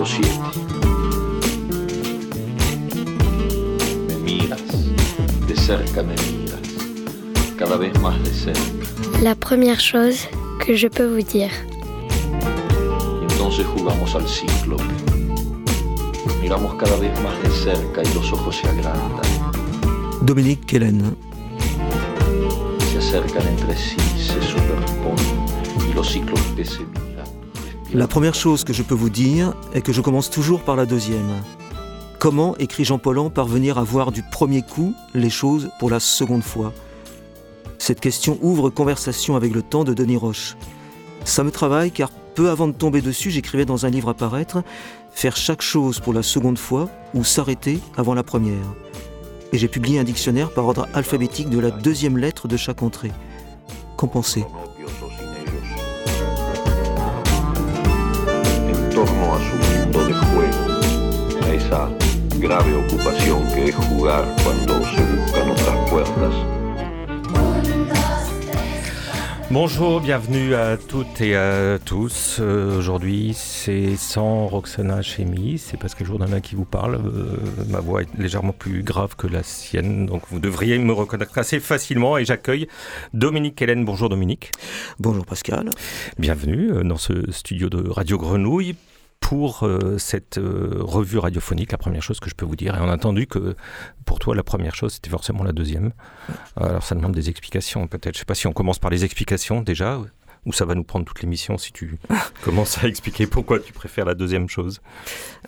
capítulo 7. Me miras, de cerca me miras, cada vez más de cerca. La première chose que je peux vous dire. Entonces jugamos al ciclo. Miramos cada vez más de cerca y los ojos se agrandan. Dominique Kellen. Se acercan entre sí, se superponen y los ciclos que se miran. La première chose que je peux vous dire est que je commence toujours par la deuxième. Comment, écrit Jean Paulhan, parvenir à voir du premier coup les choses pour la seconde fois? Cette question ouvre conversation avec le temps de Denis Roche. Ça me travaille car peu avant de tomber dessus, j'écrivais dans un livre à paraître Faire chaque chose pour la seconde fois ou s'arrêter avant la première. Et j'ai publié un dictionnaire par ordre alphabétique de la deuxième lettre de chaque entrée. Qu'en pensez? Esa grave ocupación que es jugar cuando se buscan otras puertas. Bonjour, bienvenue à toutes et à tous. Euh, Aujourd'hui, c'est sans Roxana Chemi, c'est parce que le jour d'un qui vous parle. Euh, ma voix est légèrement plus grave que la sienne, donc vous devriez me reconnaître assez facilement. Et j'accueille Dominique Hélène. Bonjour Dominique. Bonjour Pascal. Bienvenue euh, dans ce studio de Radio Grenouille pour euh, cette euh, revue radiophonique, la première chose que je peux vous dire. Et on a entendu que pour toi, la première chose, c'était forcément la deuxième. Alors ça demande des explications, peut-être. Je sais pas si on commence par les explications déjà, ou ça va nous prendre toute l'émission si tu commences à expliquer pourquoi tu préfères la deuxième chose.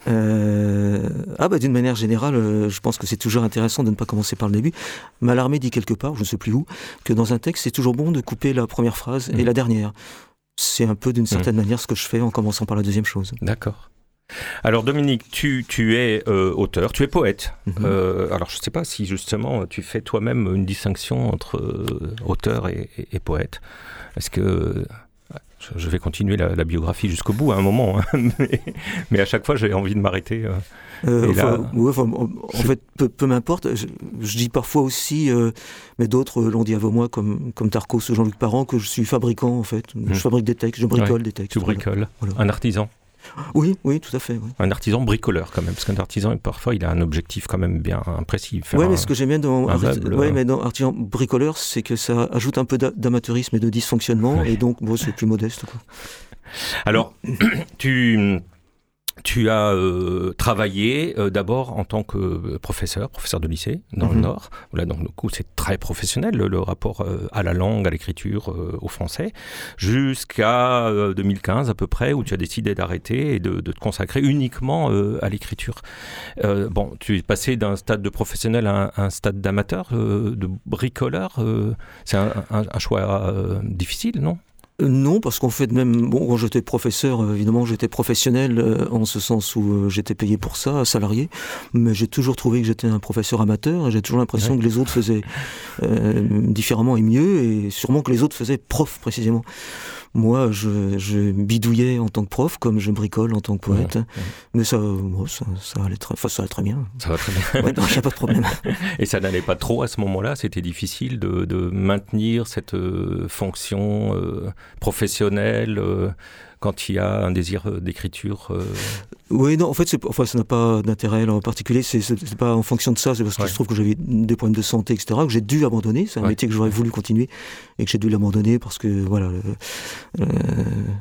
Euh, ah bah d'une manière générale, je pense que c'est toujours intéressant de ne pas commencer par le début. Mallarmé dit quelque part, je ne sais plus où, que dans un texte, c'est toujours bon de couper la première phrase et Mhm. la dernière. C'est un peu d'une certaine manière ce que je fais en commençant par la deuxième chose. D'accord. Alors Dominique, tu, tu es euh, auteur, tu es poète. Mhm. Euh, alors je ne sais pas si justement tu fais toi-même une distinction entre euh, auteur et, et- et poète. Est-ce que je- vais continuer la, la biographie jusqu'au bout à un moment, hein, mais, mais à chaque fois j'ai envie de m'arrêter. euh. Euh, Et là- enfin, ouais, enfin, en, en Je- fait, peu, peu m'importe. Je, je dis parfois aussi, euh, mais d'autres l'ont dit avant moi, comme, comme Tarkos ou Jean-Luc Parent, que je suis fabricant en fait. Je fabrique des textes, je bricole des textes. Tu bricoles. Voilà. Un artisan. Oui, oui, tout à fait. Oui, Un artisan bricoleur quand même, parce qu'un artisan parfois il a un objectif quand même bien précis. Un- mais ce que j'aime bien dans, un arti- meuble, ouais, euh. mais dans artisan bricoleur, c'est que ça ajoute un peu d'a- d'amateurisme et de dysfonctionnement, Ouais. et donc bon, c'est plus modeste. Quoi. Alors, tu, tu as euh, travaillé euh, d'abord en tant que professeur, professeur de lycée dans le Mhm. Nord. Là, donc, du coup, c'est très professionnel, le, le rapport euh, à la langue, à l'écriture, euh, au français, jusqu'à euh, 2015 à peu près, où tu as décidé d'arrêter et de, de te consacrer uniquement euh, à l'écriture. Euh, bon, tu es passé d'un stade de professionnel à un, un stade d'amateur, euh, de bricoleur. euh, c'est un, un- un choix euh, difficile, non? Euh, non, parce qu'en fait, même bon, quand j'étais professeur, euh, évidemment, j'étais professionnel euh, en ce sens où euh, j'étais payé pour ça, salarié, mais j'ai toujours trouvé que j'étais un professeur amateur, et j'ai toujours l'impression Ouais. que les autres faisaient euh, différemment et mieux, et sûrement que les autres faisaient prof précisément. Moi, je, je bidouillais en tant que prof, comme je bricole en tant que poète, mais ça, bon, ça, ça allait très, ça allait très bien. Ça va très bien. Ouais, non, n'y a pas de problème. Et ça n'allait pas trop à ce moment-là? C'était difficile de, de maintenir cette euh, fonction euh, professionnelle euh, quand il y a un désir euh, d'écriture euh, Oui, non, en fait, enfin, ça n'a pas d'intérêt en particulier. C'est pas en fonction de ça. C'est parce que Ouais. je trouve que j'avais des problèmes de santé, etc., que j'ai dû abandonner. C'est un Ouais. métier que j'aurais voulu continuer et que j'ai dû l'abandonner parce que voilà, le, euh,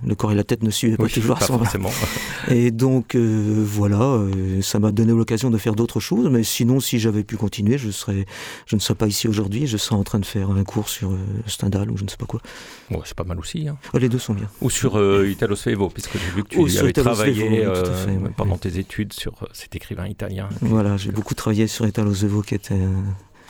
le corps et la tête ne suivaient pas oui, toujours pas forcément. Et donc euh, voilà, euh, ça m'a donné l'occasion de faire d'autres choses. Mais sinon, si j'avais pu continuer, je serais, je ne serais pas ici aujourd'hui. Je serais en train de faire un cours sur Stendhal ou je ne sais pas quoi. Bon, c'est pas mal aussi. hein. Ah, les deux sont bien. Ou sur Italo Puisque j'ai vu que tu avais travaillé euh, fait, ouais. pendant tes études sur euh, cet écrivain italien. Voilà, j'ai beaucoup travaillé sur qui était un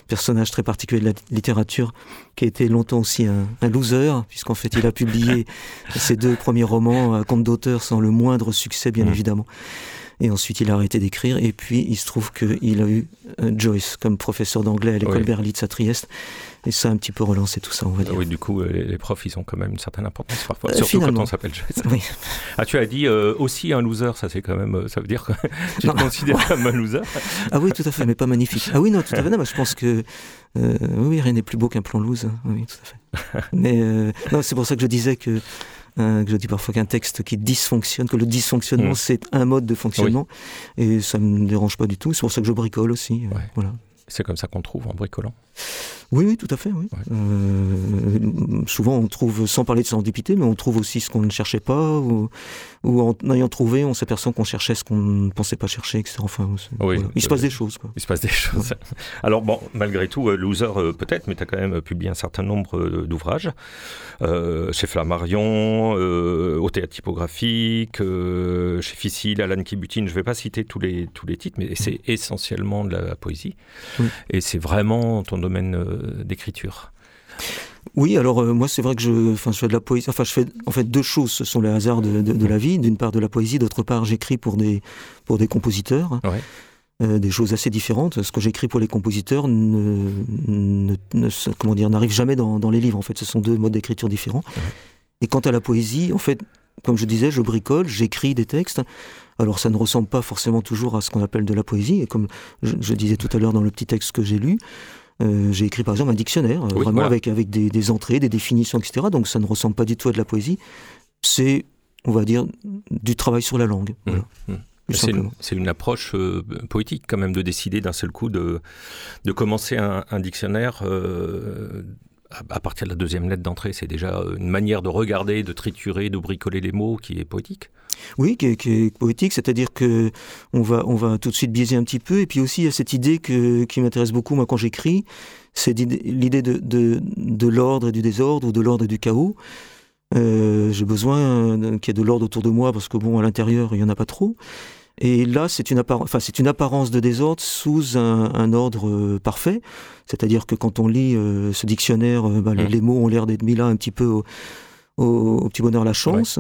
personnage très particulier de la littérature, qui a été longtemps aussi un, un loser, puisqu'en fait il a publié ses deux premiers romans à compte d'auteur sans le moindre succès, bien Mhm. évidemment. Et ensuite il a arrêté d'écrire, et puis il se trouve qu'il a eu euh, Joyce comme professeur d'anglais à l'école Oui. Berlitz à Trieste, et ça a un petit peu relancé tout ça, on va Ah dire. oui, du coup, euh, les, profs, ils ont quand même une certaine importance parfois, Euh, surtout quand on s'appelle Joyce. Oui. Ah, tu as dit euh, aussi un loser, ça c'est quand même, ça veut dire que tu Non. te considères comme un loser Ah oui, tout à fait, mais pas magnifique. Ah oui, non, tout à fait. Non, je pense que euh, oui, rien n'est plus beau qu'un plan loose. hein. Oui, tout à fait. Mais euh, non, c'est pour ça que je disais que que je dis parfois qu'un texte qui dysfonctionne, que le dysfonctionnement, mm. c'est un mode de fonctionnement. Et ça ne me dérange pas du tout. C'est pour ça que je bricole aussi. Voilà. C'est comme ça qu'on trouve en bricolant. Oui, oui, tout à fait. Oui. Euh, souvent, on trouve, sans parler de serendipité, mais on trouve aussi ce qu'on ne cherchait pas, ou, en ayant trouvé, on s'aperçoit qu'on cherchait ce qu'on ne pensait pas chercher, etc. Enfin, il se passe des choses. Quoi. Il se passe des choses. Alors, bon, malgré tout, euh, Loser, euh, peut-être, mais tu as quand même publié un certain nombre d'ouvrages chez Flammarion, au théâtre typographique, chez Ficile, Alan Kibutine. Je ne vais pas citer tous les, tous les titres, mais c'est essentiellement de la poésie. Et c'est vraiment ton domaine euh, d'écriture. Oui, alors euh, moi c'est vrai que je, enfin, je fais de la poésie. Enfin, je fais en fait deux choses. Ce sont les hasards de, la vie. D'une part de la poésie, d'autre part j'écris pour des pour des compositeurs. Euh, des choses assez différentes. Ce que j'écris pour les compositeurs ne, ne, comment dire n'arrive jamais dans, dans, les livres. En fait, ce sont deux modes d'écriture différents. Et quant à la poésie, en fait, comme je disais, je bricole, j'écris des textes. Alors ça ne ressemble pas forcément toujours à ce qu'on appelle de la poésie. Et comme je disais tout à l'heure dans le petit texte que j'ai lu, euh, j'ai écrit par exemple un dictionnaire, euh, vraiment avec, avec des, entrées, des définitions, etc. Donc ça ne ressemble pas du tout à de la poésie. C'est, on va dire, du travail sur la langue. Mmh, mmh. C'est une, approche euh, poétique quand même de décider d'un seul coup de, de commencer un, dictionnaire à partir de la deuxième lettre d'entrée. C'est déjà une manière de regarder, de triturer, de bricoler les mots qui est poétique. Oui, qui est, poétique, c'est-à-dire que on va, on va tout de suite biaiser un petit peu. Et puis aussi, il y a cette idée que, qui m'intéresse beaucoup, moi, quand j'écris, c'est l'idée de, de, l'ordre et du désordre, ou de l'ordre et du chaos. Euh, j'ai besoin qu'il y ait de l'ordre autour de moi, parce que bon, à l'intérieur, il n'y en a pas trop. Et là, c'est une, enfin, une, apparence de désordre sous un, ordre euh, parfait. C'est-à-dire que quand on lit euh, ce dictionnaire, bah, les, mmh. les, mots ont l'air d'être mis là un petit peu au, petit bonheur la chance.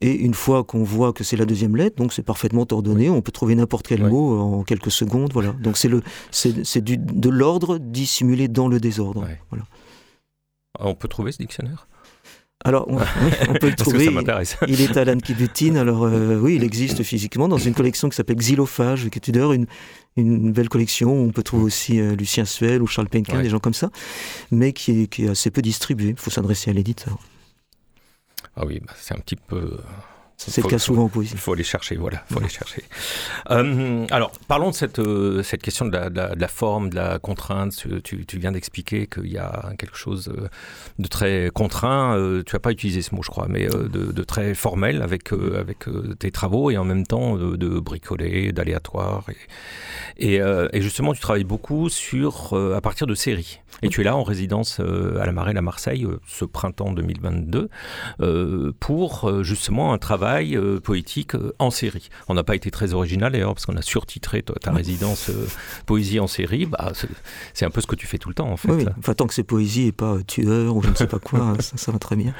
Et une fois qu'on voit que c'est la deuxième lettre, donc c'est parfaitement ordonné, on peut trouver n'importe quel mot en quelques secondes. Voilà. Donc c'est le, c'est, de l'ordre dissimulé dans le désordre. Voilà. Ah, on peut trouver ce dictionnaire? Alors, on, peut le trouver. il est à Alan Kibutine. Alors, euh, oui, il existe physiquement dans une collection qui s'appelle Xylophage, qui est d'ailleurs une, une belle collection. On peut trouver aussi euh, Lucien Suel ou Charles Penquin, des gens comme ça, mais qui est, qui est assez peu distribué. Il faut s'adresser à l'éditeur. Ah oui, bah, c'est un petit peu c'est le cas souvent. Il faut aller chercher, voilà, faut aller chercher. Euh, alors, parlons de cette, euh, cette question de la, forme, de la contrainte. Tu, tu viens d'expliquer qu'il y a quelque chose euh, de très contraint. tu n'as pas utilisé ce mot, je crois, mais de, très formel avec, avec tes travaux et en même temps de, bricoler, d'aléatoire. Et, et, justement, tu travailles beaucoup sur, à partir de séries. Et tu es là en résidence à la Marelle à Marseille ce printemps 2022 pour justement un travail euh, poétique euh, en série. On n'a pas été très original d'ailleurs parce qu'on a surtitré ta résidence euh, poésie en série. Bah, c'est un peu ce que tu fais tout le temps en fait. Oui, Enfin, tant que c'est poésie et pas tueur ou je ne sais pas quoi, ça, va très bien.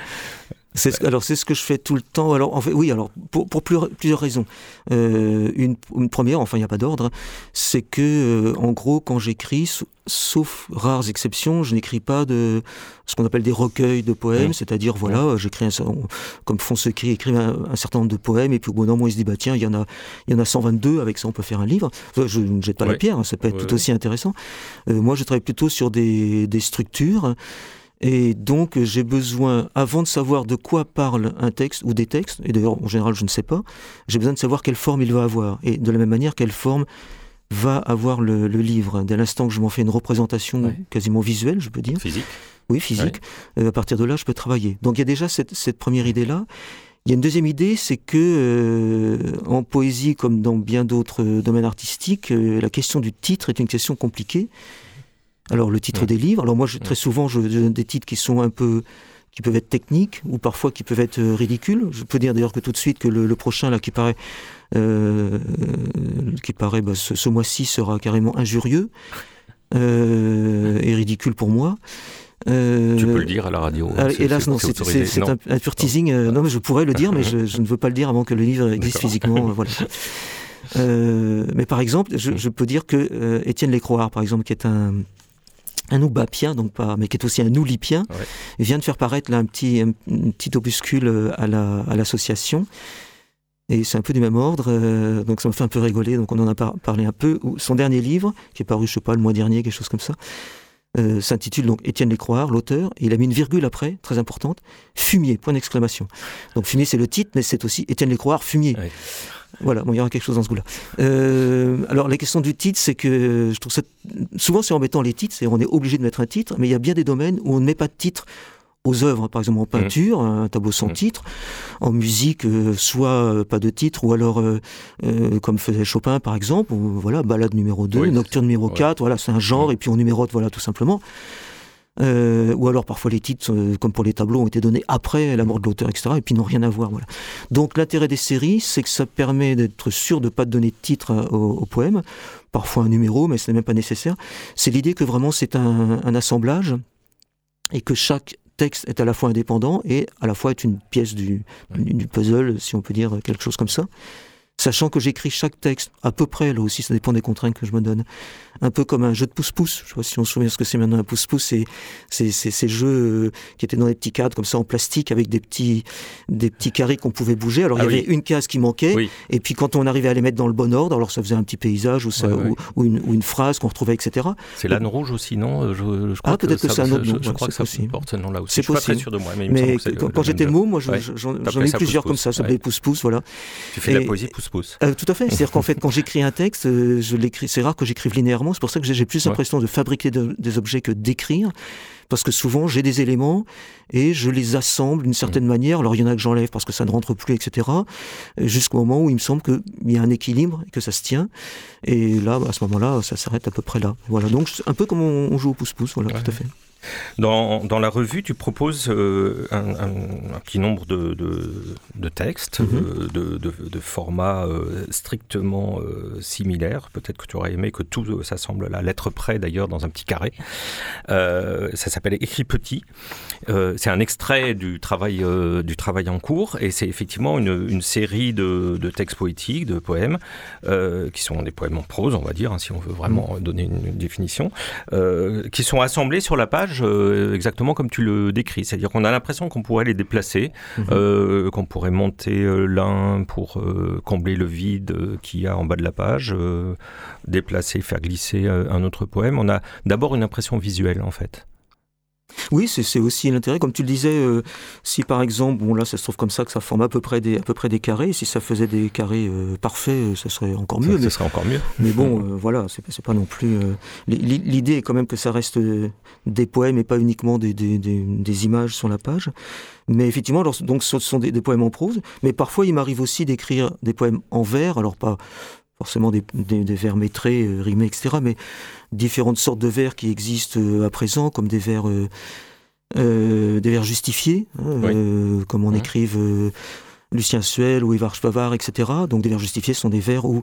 C'est alors c'est ce que je fais tout le temps. Alors en fait, oui, alors pour, pour plusieurs raisons. une, une, première, enfin il n'y a pas d'ordre, c'est que en gros quand j'écris, sauf rares exceptions, je n'écris pas de ce qu'on appelle des recueils de poèmes, c'est-à-dire voilà, j'écris comme Fonseca écrit un, un, certain nombre de poèmes et puis au bout d'un moment il se dit bah tiens il y en a il y en a 122 avec ça on peut faire un livre. Je ne jette pas la pierre, hein, ça peut être tout aussi intéressant. Euh, moi je travaille plutôt sur des, des structures. Et donc j'ai besoin, avant de savoir de quoi parle un texte ou des textes, et d'ailleurs en général je ne sais pas, j'ai besoin de savoir quelle forme il va avoir. Et de la même manière, quelle forme va avoir le, livre. Dès l'instant que je m'en fais une représentation quasiment visuelle, je peux dire. Physique. Oui, physique. Euh, à partir de là, je peux travailler. Donc il y a déjà cette, première idée-là. Il y a une deuxième idée, c'est que euh, en poésie, comme dans bien d'autres euh, domaines artistiques, la question du titre est une question compliquée. Alors le titre des livres. Alors moi, je, très souvent, je donne des titres qui sont un peu qui peuvent être techniques ou parfois qui peuvent être ridicules. Je peux dire d'ailleurs que tout de suite que le, le prochain là qui paraît euh, qui paraît bah, ce, mois-ci sera carrément injurieux euh, et ridicule pour moi. Euh, tu peux le dire à la radio. Ah, hélas, non, c'est un, pur teasing. non. mais je pourrais le dire, mais je, ne veux pas le dire avant que le livre existe physiquement. voilà. mais par exemple, je, peux dire que Étienne Lécroard, par exemple, qui est un, un oubapien, donc pas, mais qui est aussi un oulipien, vient de faire paraître là, un, petit, un, petit opuscule à l'association. La, à et c'est un peu du même ordre, euh, donc ça me fait un peu rigoler, donc on en a parlé un peu. Son dernier livre, qui est paru, je sais pas, le mois dernier, quelque chose comme ça, euh, s'intitule donc Étienne Lécroire, l'auteur, et il a mis une virgule après, très importante, Fumier, point d'exclamation. Donc Fumier c'est le titre, mais c'est aussi Étienne Lécroire, Fumier. Voilà, bon, il y aura quelque chose dans ce goût-là. Euh, alors la question du titre, c'est que je trouve ça souvent c'est embêtant les titres, on est obligé de mettre un titre, mais il y a bien des domaines où on ne met pas de titre aux œuvres, par exemple en peinture, mmh. un tableau sans mmh. titre, en musique, euh, soit euh, pas de titre, ou alors euh, comme faisait Chopin par exemple, voilà, balade numéro 2, nocturne numéro 4, voilà, c'est un genre, mmh. et puis on numérote, voilà, tout simplement. Ou alors parfois les titres, comme pour les tableaux, ont été donnés après la mort de l'auteur, etc., et puis n'ont rien à voir. Voilà. Donc l'intérêt des séries, c'est que ça permet d'être sûr de ne pas donner de titre au, poème, parfois un numéro, mais ce n'est même pas nécessaire. C'est l'idée que vraiment c'est un, un assemblage et que chaque texte est à la fois indépendant et à la fois est une pièce du, du puzzle, si on peut dire quelque chose comme ça sachant que j'écris chaque texte, à peu près, là aussi, ça dépend des contraintes que je me donne, un peu comme un jeu de pouce-pouce. Je sais pas si on se souvient ce que c'est maintenant un pouce-pouce, c'est, c'est, ces jeux euh, qui étaient dans des petits cadres comme ça en plastique avec des petits, des petits carrés qu'on pouvait bouger. Alors il y ah avait une case qui manquait, et puis quand on arrivait à les mettre dans le bon ordre, alors ça faisait un petit paysage ou, ça, ou, une, ou une, phrase qu'on retrouvait, etc. C'est l'âne rouge aussi, non? Je, crois Ah, peut-être que, c'est un autre nom. Je, crois que ça porte ce nom-là aussi. C'est possible. Pas très sûr de moi, mais, mais quand, j'étais môme, moi j'en ai eu plusieurs comme ça, ça s'appelait pouce-pouce, voilà. Tu fais de la poésie pouce-pouce. Euh, tout à fait. C'est-à-dire qu'en fait, quand j'écris un texte, euh, je l'écris. C'est rare que j'écrive linéairement. C'est pour ça que j'ai plus l'impression de fabriquer des objets que d'écrire. Parce que souvent, j'ai des éléments et je les assemble d'une certaine mmh. manière. Alors, il y en a que j'enlève parce que ça ne rentre plus, etc. Jusqu'au moment où il me semble qu'il y a un équilibre et que ça se tient. Et là, à ce moment-là, ça s'arrête à peu près là. Voilà. Donc, un peu comme on, joue au pouce-pouce. Voilà, tout à fait. Dans, dans, la revue, tu proposes euh, un, petit nombre de, de, textes, mhm. euh, de, de, formats euh, strictement similaires. Peut-être que tu aurais aimé que tout s'assemble à la lettre près, d'ailleurs, dans un petit carré. ça s'appelle Écrit petit. c'est un extrait du travail, du travail en cours, et c'est effectivement une, une série de, textes poétiques, de poèmes, qui sont des poèmes en prose, on va dire, hein, si on veut vraiment mhm. donner une, une définition, qui sont assemblés sur la page euh, exactement comme tu le décris. C'est-à-dire qu'on a l'impression qu'on pourrait les déplacer, mhm. euh, qu'on pourrait monter euh, l'un pour combler le vide qu'il y a en bas de la page, déplacer, faire glisser un autre poème. On a d'abord une impression visuelle en fait. Oui, c'est aussi l'intérêt. Comme tu le disais, euh, si par exemple, bon là, ça se trouve comme ça que ça forme à peu près des, à peu près des carrés. Si ça faisait des carrés euh, parfaits, euh, ça serait encore mieux. Ça, mais, serait encore mieux. Mais bon, voilà, c'est pas non plus. L'idée est quand même que ça reste des poèmes et pas uniquement des, des, des, images sur la page. Mais effectivement, donc ce sont des, poèmes en prose. Mais parfois, il m'arrive aussi d'écrire des poèmes en vers. Alors pas forcément des, des, vers métrés, rimés, etc. Mais différentes sortes de vers qui existent euh, à présent, comme des vers, euh, euh, des vers justifiés, hein, comme on écrive Lucien Suel ou Ivar Spavard, etc. Donc des vers justifiés sont des vers où,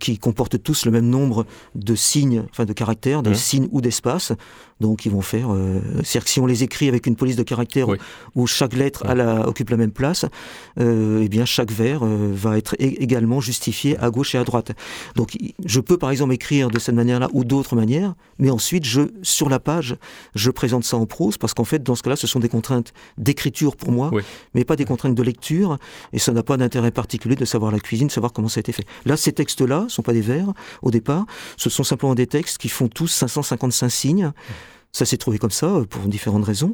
qui comportent tous le même nombre de signes, enfin de caractères, de signes ou d'espaces. Donc ils vont faire, euh, c'est-à-dire que si on les écrit avec une police de caractère où chaque lettre la, occupe la même place, euh, eh bien chaque vers euh, va être également justifié à gauche et à droite. Donc je peux par exemple écrire de cette manière-là ou d'autres manières, mais ensuite je, sur la page, je présente ça en prose parce qu'en fait dans ce cas-là, ce sont des contraintes d'écriture pour moi, mais pas des contraintes de lecture, et ça n'a pas d'intérêt particulier de savoir la cuisine, de savoir comment ça a été fait. Là, ces textes-là sont pas des vers au départ, ce sont simplement des textes qui font tous 555 signes. Ça s'est trouvé comme ça, pour différentes raisons.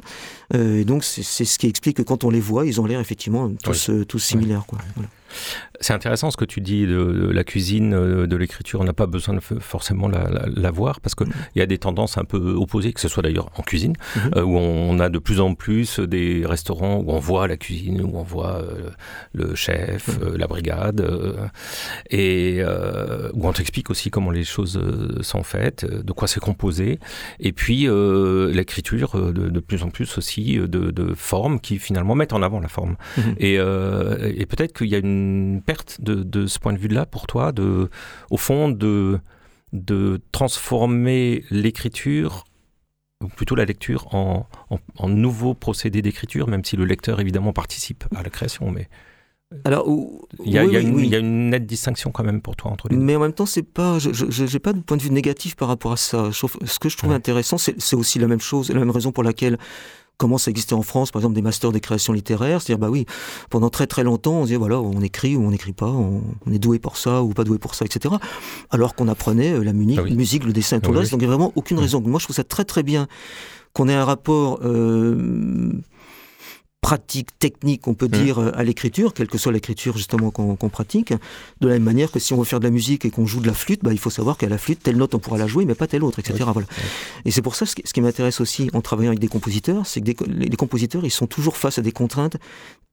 Euh, et donc, c'est ce qui explique que quand on les voit, ils ont l'air effectivement tous, euh, tous similaires. Quoi. Voilà. C'est intéressant ce que tu dis de, la cuisine, euh, de l'écriture. On n'a pas besoin de forcément la, voir parce qu'il y a des tendances un peu opposées, que ce soit d'ailleurs en cuisine, mhm. euh, où on a de plus en plus des restaurants où on voit la cuisine, où on voit euh, le chef, mhm. la brigade, et où on t'explique aussi comment les choses sont faites, de quoi c'est composé, et puis l'écriture de, plus en plus aussi de, formes qui finalement mettent en avant la forme. Mhm. Et, et peut-être qu'il y a une perte de, ce point de vue-là pour toi, de, au fond, de, de transformer l'écriture ou plutôt la lecture en, en, nouveau procédé d'écriture, même si le lecteur évidemment participe à la création, mais alors, il y, a, une, nette distinction quand même pour toi entre les deux. Mais en même temps, c'est pas, je n'ai pas de point de vue négatif par rapport à ça. Ce que je trouve intéressant, c'est aussi la même chose, la même raison pour laquelle comment ça existait en France, par exemple, des masters des créations littéraires. C'est-à-dire, bah oui, pendant très très longtemps, on disait, voilà, on écrit ou on n'écrit pas, on, est doué pour ça ou pas doué pour ça, etc. Alors qu'on apprenait euh, la musique, ah musique, le dessin et tout le reste. Donc il n'y a vraiment aucune raison. Moi, je trouve ça très très bien qu'on ait un rapport euh, pratique, technique, on peut mmh. dire, à l'écriture, quelle que soit l'écriture justement qu'on pratique. De la même manière que si on veut faire de la musique et qu'on joue de la flûte, bah, il faut savoir qu'à la flûte, telle note on pourra la jouer, mais pas telle autre, etc. Voilà. Et c'est pour ça, ce qui, m'intéresse aussi en travaillant avec des compositeurs, c'est que les, compositeurs, ils sont toujours face à des contraintes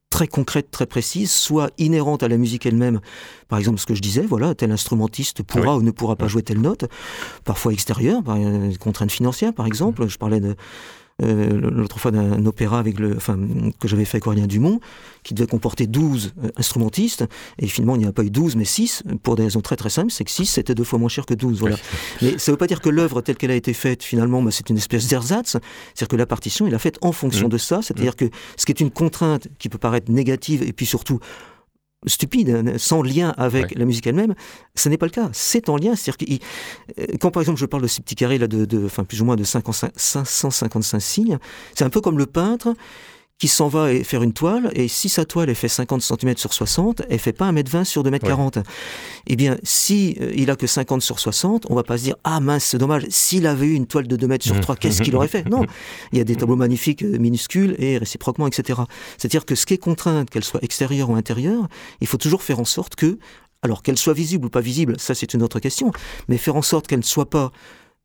très concrètes, très précises, soit inhérentes à la musique elle-même. Par exemple, ce que je disais, voilà, tel instrumentiste pourra ou ne pourra pas jouer telle note, parfois extérieure, par des contraintes financières, par exemple. Je parlais de euh, l'autre fois d'un opéra avec le, enfin, que j'avais fait avec Aurélien Dumont, qui devait comporter 12 euh, instrumentistes, et finalement il n'y a pas eu 12 mais 6, pour des raisons très très simples, c'est que 6 c'était deux fois moins cher que 12. Voilà. Mais ça ne veut pas dire que l'œuvre telle qu'elle a été faite, finalement, bah, c'est une espèce d'ersatz, c'est-à-dire que la partition, il a faite en fonction mmh. de ça, c'est-à-dire mmh. que ce qui est une contrainte qui peut paraître négative, et puis surtout stupide, hein, sans lien avec la musique elle-même, ce n'est pas le cas. C'est en lien. C'est-à-dire que euh, quand par exemple je parle de ces petits carrés là de, de enfin plus ou moins de 555 signes, c'est un peu comme le peintre qui s'en va faire une toile, et si sa toile est fait 50 cm sur 60, elle fait pas 1m20 sur 2m40. Ouais. Eh bien, si euh, il a que 50 sur 60, on va pas se dire, ah mince, c'est dommage, s'il avait eu une toile de 2 mètres sur 3, qu'est-ce qu'il aurait fait? Non, il y a des tableaux magnifiques euh, minuscules et réciproquement, etc. C'est-à-dire que ce qui est contrainte, qu'elle soit extérieure ou intérieure, il faut toujours faire en sorte que alors qu'elle soit visible ou pas visible, ça c'est une autre question, mais faire en sorte qu'elle ne soit pas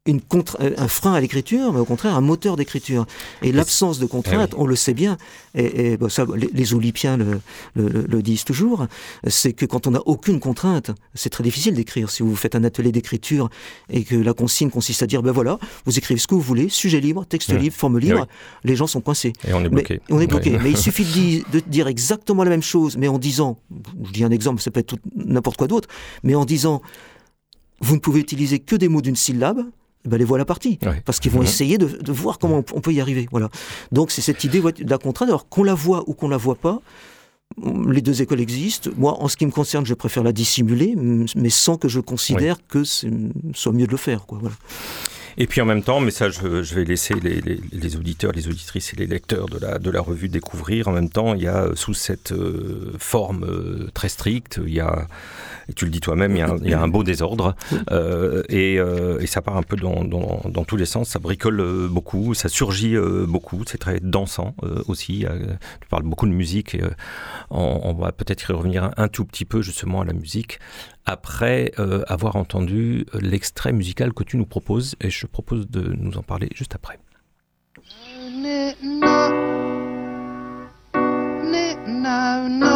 une contre, euh, un frein à l'écriture, mais au contraire un moteur d'écriture. Et l'absence de contrainte, eh on le sait bien, et, ça, les, les Olympiens le, le, disent toujours, c'est que quand on n'a aucune contrainte, c'est très difficile d'écrire. Si vous faites un atelier d'écriture et que la consigne consiste à dire, ben voilà, vous écrivez ce que vous voulez, sujet libre, texte libre, forme libre, eh les gens sont coincés. Et on est bloqué. Mais, on est bloqué. Mais il suffit de dire, exactement la même chose, mais en disant, je dis un exemple, ça peut être n'importe quoi d'autre, mais en disant, vous ne pouvez utiliser que des mots d'une syllabe, ben les voilà partis. Parce qu'ils vont essayer de, de, voir comment on, peut y arriver. Voilà. Donc c'est cette idée de la contrainte. Alors qu'on la voit ou qu'on la voit pas, les deux écoles existent. Moi, en ce qui me concerne, je préfère la dissimuler, mais sans que je considère que ce soit mieux de le faire. Quoi. Voilà. Et puis en même temps, mais ça, je, vais laisser les, les, auditeurs, les auditrices et les lecteurs de la, de la revue découvrir. En même temps, il y a sous cette euh, forme euh, très stricte, il y a et tu le dis toi-même, il, y a un beau désordre, euh, et, euh, et, ça part un peu dans, tous les sens, ça bricole euh, beaucoup, ça surgit beaucoup, c'est très dansant aussi, tu parles beaucoup de musique, on, va peut-être y revenir un, tout petit peu justement à la musique, après avoir entendu l'extrait musical que tu nous proposes, et je propose de nous en parler juste après. No, no.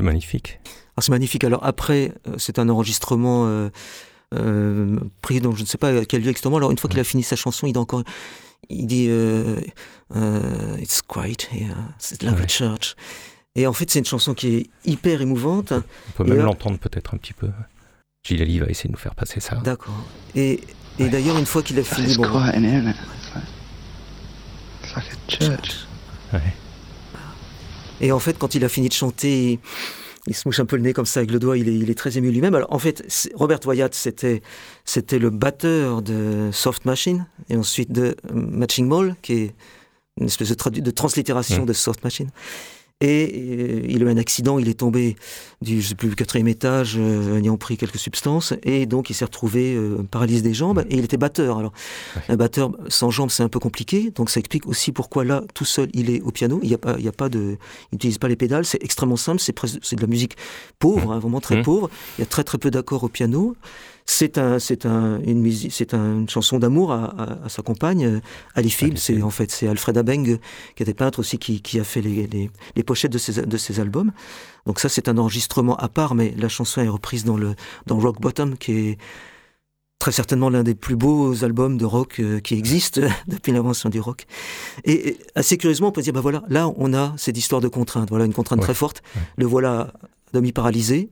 C'est magnifique. Ah, c'est magnifique. Alors après, euh, c'est un enregistrement euh, euh, pris dans je ne sais pas quel lieu exactement. Alors une fois qu'il a fini sa chanson, il dit encore, il dit It's quiet here, c'est la church. Et en fait, c'est une chanson qui est hyper émouvante. On peut même l'entendre peut-être un petit peu. Gilles Ali va essayer de nous faire passer ça. D'accord. Et, et d'ailleurs, une fois qu'il a fini, bon. Quiet in here, It's like a church. Ouais. Et en fait, quand il a fini de chanter, il se mouche un peu le nez comme ça avec le doigt, il est, il est très ému lui-même. Alors en fait, Robert Wyatt, c'était, c'était le batteur de Soft Machine et ensuite de Matching Mall, qui est une espèce de, de translittération mmh. de Soft Machine. Et euh, il a eu un accident, il est tombé du, je sais plus, quatrième étage, euh, ayant pris quelques substances, et donc il s'est retrouvé euh, paralysé des jambes, et il était batteur. Alors, un batteur sans jambes, c'est un peu compliqué, donc ça explique aussi pourquoi là, tout seul, il est au piano, il n'y a pas, il y a pas de, il n'utilise pas les pédales, c'est extrêmement simple, c'est c'est de la musique pauvre, hein, vraiment très mmh. pauvre, il y a très très peu d'accords au piano, c'est un, c'est un, une musique, c'est une chanson d'amour à, à, sa compagne, euh, Ali. C'est en fait c'est Alfred Abeng qui était peintre aussi qui, qui a fait les, les, les, pochettes de ses, de ses albums. Donc ça c'est un enregistrement à part, mais la chanson est reprise dans le dans Rock Bottom qui est très certainement l'un des plus beaux albums de rock euh, qui existent depuis l'invention du rock. Et, assez curieusement, on peut dire, bah voilà, là on a cette histoire de contrainte, voilà une contrainte très forte. Le voilà demi paralysé,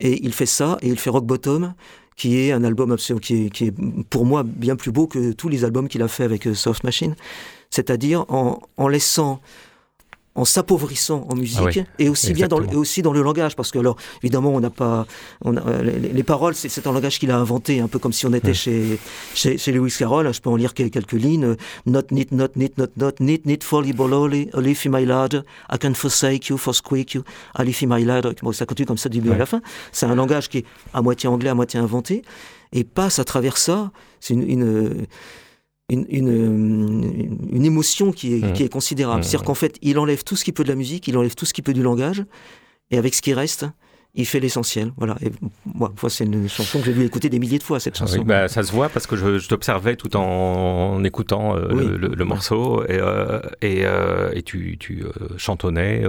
et il fait ça, et il fait Rock Bottom, qui est un album qui est, qui est pour moi bien plus beau que tous les albums qu'il a fait avec euh, Soft Machine. C'est-à-dire en, en laissant en s'appauvrissant en musique ah et aussi bien dans le, aussi dans le langage parce que alors évidemment on n'a pas on a, les, paroles c'est un langage qu'il a inventé un peu comme si on était chez, chez, chez Lewis Carroll. Je peux en lire quelques lignes not need not need not not need need folly bololi leafy my lad I can forsake you forsqueak you I leafy my lad bon, ça continue comme ça du début à la fin. C'est un langage qui est à moitié anglais à moitié inventé. Et passe à travers ça c'est une, une une, une, une, émotion qui est, mmh. qui est considérable. Mmh. C'est-à-dire qu'en fait, il enlève tout ce qui peut de la musique, il enlève tout ce qui peut du langage, et avec ce qui reste, il fait l'essentiel. Voilà. Et moi, c'est une chanson que j'ai dû écouter des milliers de fois, cette ah chanson. Oui, bah, ça se voit parce que je, je t'observais tout en, écoutant euh, le, morceau et, euh, et, euh, et, tu, tu chantonnais,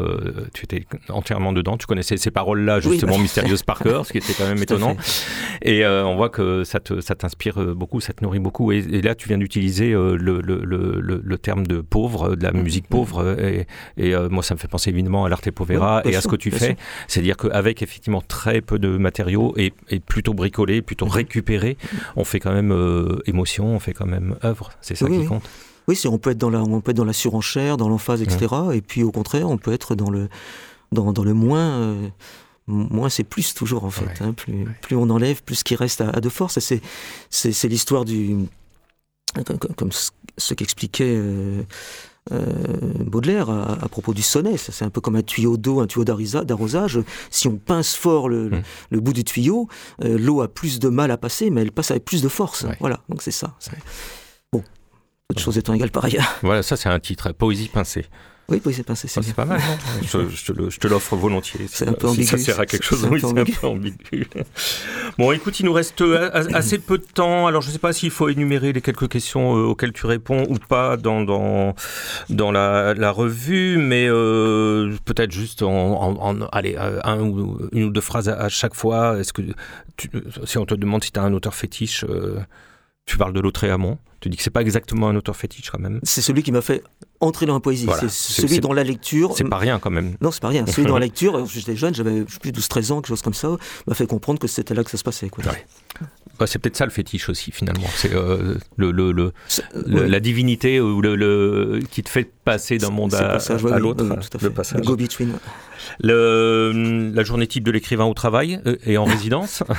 tu étais entièrement dedans, tu connaissais ces paroles-là, justement, mystérieuses par cœur, ce qui était quand même étonnant. Et on voit que ça t'inspire beaucoup, ça te nourrit beaucoup. Et, là, tu viens d'utiliser le, le, le, terme de pauvre, de la musique pauvre. Et, et moi, ça me fait penser évidemment à l'arte povera et à ce que tu fais. C'est-à-dire qu'avec effectivement très peu de matériaux et, plutôt bricolé, plutôt mhm. récupéré, on fait quand même euh, émotion, on fait quand même œuvre. C'est ça qui compte. Oui, on peut être dans la, on peut être dans la surenchère, dans l'emphase, etc. Et puis au contraire, on peut être dans le, dans, dans le moins. Euh, moins c'est plus toujours en fait. Hein. plus, plus on enlève, plus qui reste à, de force. C'est, c'est, l'histoire du, comme, ce qu'expliquait euh, Baudelaire à, propos du sonnet. C'est un peu comme un tuyau d'eau, un tuyau d'arrosage. Si on pince fort le, mmh. bout du tuyau, euh, l'eau a plus de mal à passer, mais elle passe avec plus de force. Voilà, donc c'est ça. Bon, autre chose étant égale par ailleurs. Voilà, ça c'est un titre, Poésie pincée. Oui, c'est pas, c'est, c'est pas mal, je, je te l'offre volontiers. C'est un peu Si ambigu, Ça sert à quelque chose, oui, c'est un peu ambigu. Bon, écoute, il nous reste euh, as- assez peu de temps. Alors, je ne sais pas s'il faut énumérer les quelques questions euh, auxquelles tu réponds ou pas dans, dans, dans la, la revue, mais euh, peut-être juste en, en- en- allez, un ou, une ou deux phrases à, à chaque fois. Est-ce que tu- si on te demande si tu as un auteur fétiche, euh, tu parles de Lautréamont. Tu dis que c'est pas exactement un auteur fétiche quand même. c'est celui qui m'a fait entrer dans la poésie. Voilà, c'est celui dans la lecture. C'est pas rien quand même. Non, c'est pas rien. Celui dans la lecture, j'étais jeune, j'avais plus 12-13 ans, quelque chose comme ça, m'a fait comprendre que c'était là que ça se passait. Quoi. Ouais. Bah, c'est peut-être ça le fétiche aussi finalement. C'est euh, le, le, le- C'est- euh, le- la divinité ou le, qui te fait passer d'un monde à, l'autre. oui, le passage. Go between. Le- la journée type de l'écrivain au travail euh, et en résidence.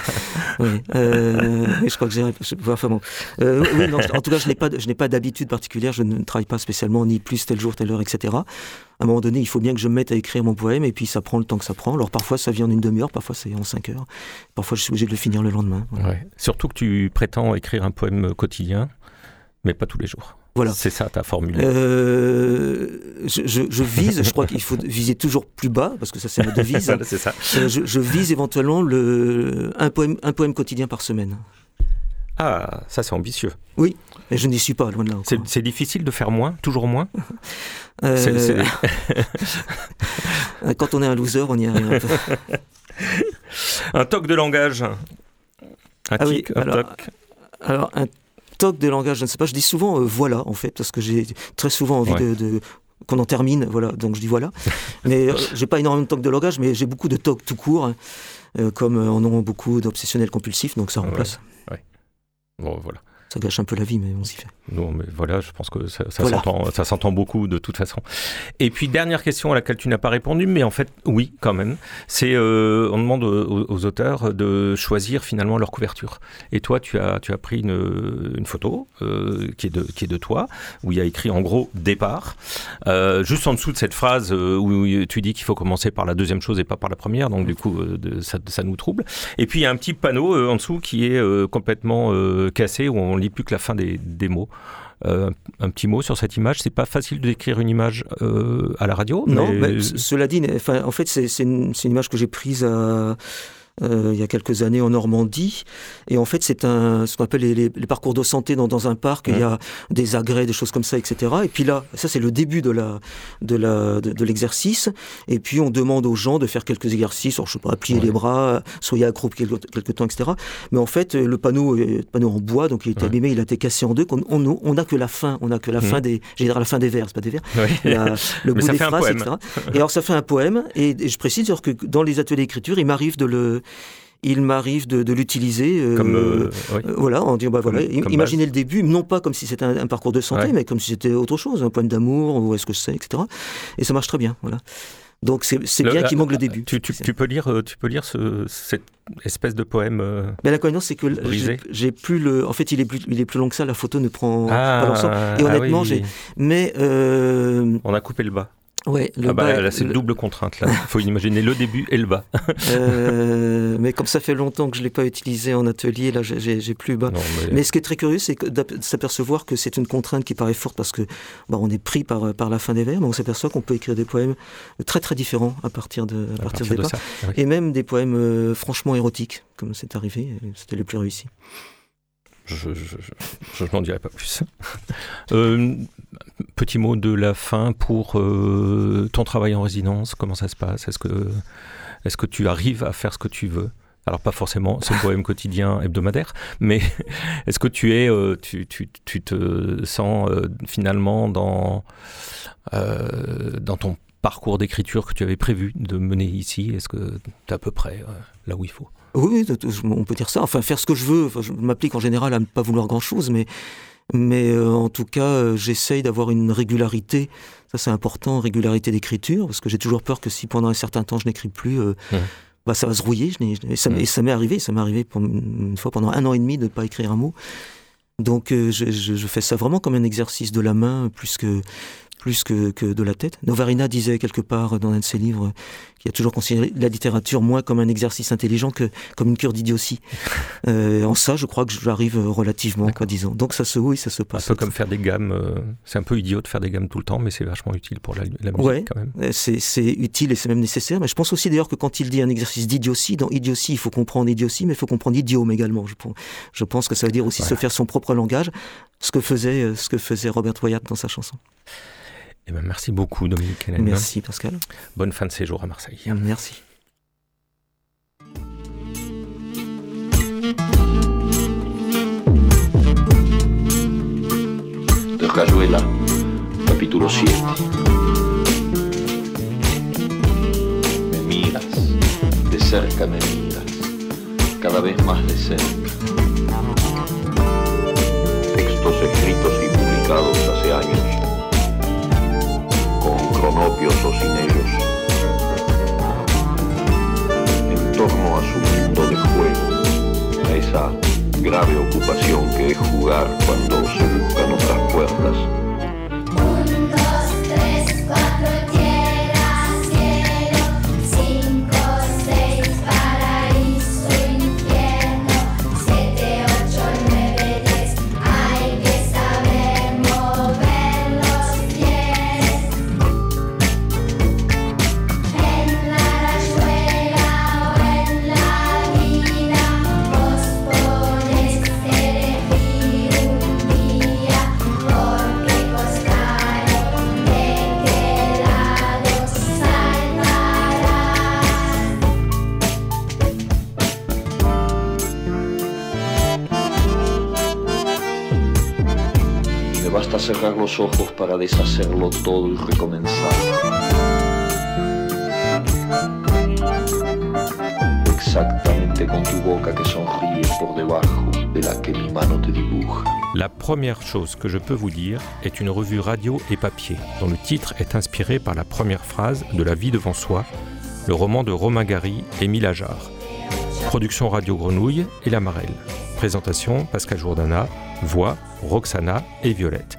Oui, euh, je crois que j'ai. Enfin bon. Euh, oui, non, en tout cas, je n'ai pas, de- je n'ai pas d'habitude particulière. Je ne travaille pas spécialement ni plus tel jour, telle heure, etc. À un moment donné, il faut bien que je me mette à écrire mon poème, et puis ça prend le temps que ça prend. Alors parfois, ça vient en une demi-heure, parfois c'est en cinq heures. Parfois, je suis obligé de le finir le lendemain. Voilà. Ouais. Surtout que tu prétends écrire un poème quotidien, mais pas tous les jours. Voilà. C'est ça ta formule. Euh, je, je- je vise, je crois qu'il faut viser toujours plus bas, parce que ça c'est ma devise. C'est ça. Euh, je, je vise éventuellement le, un, poème, un poème quotidien par semaine. Ah, ça c'est ambitieux. Mais je n'y suis pas, loin de là. C'est difficile de faire moins, toujours moins. Euh, c'est- Quand on est un loser, on y arrive. un peu. Un toc de langage. Un Ah oui, tic, un alors, toc. Alors, un toc de langage, je ne sais pas, je dis souvent euh, voilà, en fait, parce que j'ai très souvent envie Ouais. de, de- qu'on en termine, voilà, donc je dis voilà. Mais euh, j'ai pas énormément de toc de langage, mais j'ai beaucoup de toc tout court, hein, euh, comme euh, en ont beaucoup d'obsessionnels compulsifs, donc ça Ouais. remplace. Bon, voilà. Ça gâche un peu la vie, mais on s'y fait. Non, mais voilà, je pense que ça, ça Voilà. s'entend, beaucoup de toute façon. Et puis dernière question à laquelle tu n'as pas répondu, mais en fait oui quand même. C'est euh, on demande aux, aux auteurs de choisir finalement leur couverture. Et toi, tu as tu as pris une, une photo euh, qui est de qui est de toi où il y a écrit en gros départ. Euh, juste en dessous de cette phrase euh, où tu dis qu'il faut commencer par la deuxième chose et pas par la première, donc du coup euh, de- ça, ça nous trouble. Et puis il y a un petit panneau euh, en dessous qui est euh, complètement euh, cassé où on lit plus que la fin des, des mots. Euh, un petit mot sur cette image. C'est pas facile d'écrire une image euh, à la radio. Non, mais- cela dit, en fait, c'est une, image que j'ai prise à, euh, il y a quelques années en Normandie. Et en fait, c'est un, ce qu'on appelle les, les- les parcours de santé dans, dans un parc. Il y a des agrès, des choses comme ça, etc. Et puis là, ça, c'est le début de la, de la, de, de l'exercice. Et puis, on demande aux gens de faire quelques exercices. Alors, je sais pas, plier Ouais. les bras, soyez accroupe quelque, quelque temps, etc. Mais en fait, le panneau un panneau en bois, donc il est Ouais. abîmé, il a été cassé en deux. On n'a on, que la fin, on n'a que la Mhm. fin des, dire la fin des vers, c'est pas des vers, la- le bout des phrases, etc. Et alors ça fait un poème, et, et je précise alors que dans les ateliers d'écriture, il m'arrive de le, il m'arrive de, de l'utiliser. euh, euh, oui. euh, voilà, en disant, bah voilà, imaginez le début, non pas comme si c'était un, un parcours de santé, Ouais. mais comme si c'était autre chose, un poème d'amour, ou est-ce que c'est, etc. Et ça marche très bien, voilà. Donc c'est bien qu'il manque le début. Tu, tu- tu peux lire, tu peux lire ce, cette espèce de poème. euh, Mais l'inconvénient, c'est que j'ai plus le. En fait, il est plus, il est plus long que ça. La photo ne prend Ah, pas l'ensemble. Et ah honnêtement, oui. j'ai. Mais euh, On a coupé le bas. Ouais, le ah bah, bas- là, c'est le- double contrainte. Là, faut imaginer le début et le bas. Euh, mais comme ça fait longtemps que je l'ai pas utilisé en atelier, là, j'ai- plus bas. Non, mais- Mais ce qui est très curieux, c'est de s'apercevoir que c'est une contrainte qui paraît forte parce que bah, on est pris par, par la fin des vers, mais on s'aperçoit qu'on peut écrire des poèmes très très différents à partir de, à à partir de ça. oui. Et même des poèmes euh, franchement érotiques, comme c'est arrivé, c'était les plus réussis. Je, n'en dirai pas plus. Euh, petit mot de la fin pour euh, ton travail en résidence. Comment ça se passe? Est-ce que, est que tu arrives à faire ce que tu veux? Alors pas forcément ce poème quotidien hebdomadaire, mais est-ce que tu es, euh, tu, te sens finalement dans, dans ton parcours d'écriture que tu avais prévu de mener ici? Est-ce que tu es à peu près là où il faut? Oui, on peut dire ça. Enfin, faire ce que je veux. Enfin, je m'applique en général à ne pas vouloir grand-chose, mais, mais euh, en tout cas, euh, j'essaye d'avoir une régularité. Ça, c'est important, régularité d'écriture, parce que j'ai toujours peur que si pendant un certain temps je n'écris plus, euh, bah, ça va se rouiller. Je et ça, m'est- arrivé. Ça m'est arrivé pour- une fois pendant un an et demi de ne pas écrire un mot. Donc, je, je- je fais ça vraiment comme un exercice de la main, plus que plus que, que de la tête. Novarina disait quelque part dans un de ses livres qu'il a toujours considéré la littérature moins comme un exercice intelligent que comme une cure d'idiotie. Euh, en ça, je crois que j'arrive relativement, quoi, disons. Donc ça se oui, ça se passe. Un peu comme faire des gammes. euh, c'est un peu idiot de faire des gammes tout le temps, mais c'est vachement utile pour la, la musique Ouais. quand même. Euh, C'est utile et c'est même nécessaire. Mais je pense aussi d'ailleurs que quand il dit un exercice d'idiotie, dans idiotie, il faut comprendre idiotie, mais il faut comprendre idiome également. Je, pense- je pense que ça veut dire aussi Voilà. se faire son propre langage, ce que faisait, ce que faisait Robert Wyatt dans sa chanson. Eh ben, merci beaucoup, Dominique Hélène. Merci Pascal. Bonne fin de séjour à Marseille. Merci. de Rayuela, capítulo 7. Me miras, de cerca me miras, cada vez más de cerca. Textos escritos y publicados hace años, cronopios o sin ellos, en torno a su mundo de juego, a esa grave ocupación que es jugar cuando se buscan otras puertas. Deshacerlo todo y recomenzar. Exactamente con tu boca que sonríe por debajo de la que mi mano te. La première chose que je peux vous dire est une revue radio et papier, dont le titre est inspiré par la première phrase de La vie devant soi, le roman de Romain Gary et Émile Ajar. Production Radio Grenouille et La Marelle. Présentation Pascal Jourdana, voix Roxana et Violette.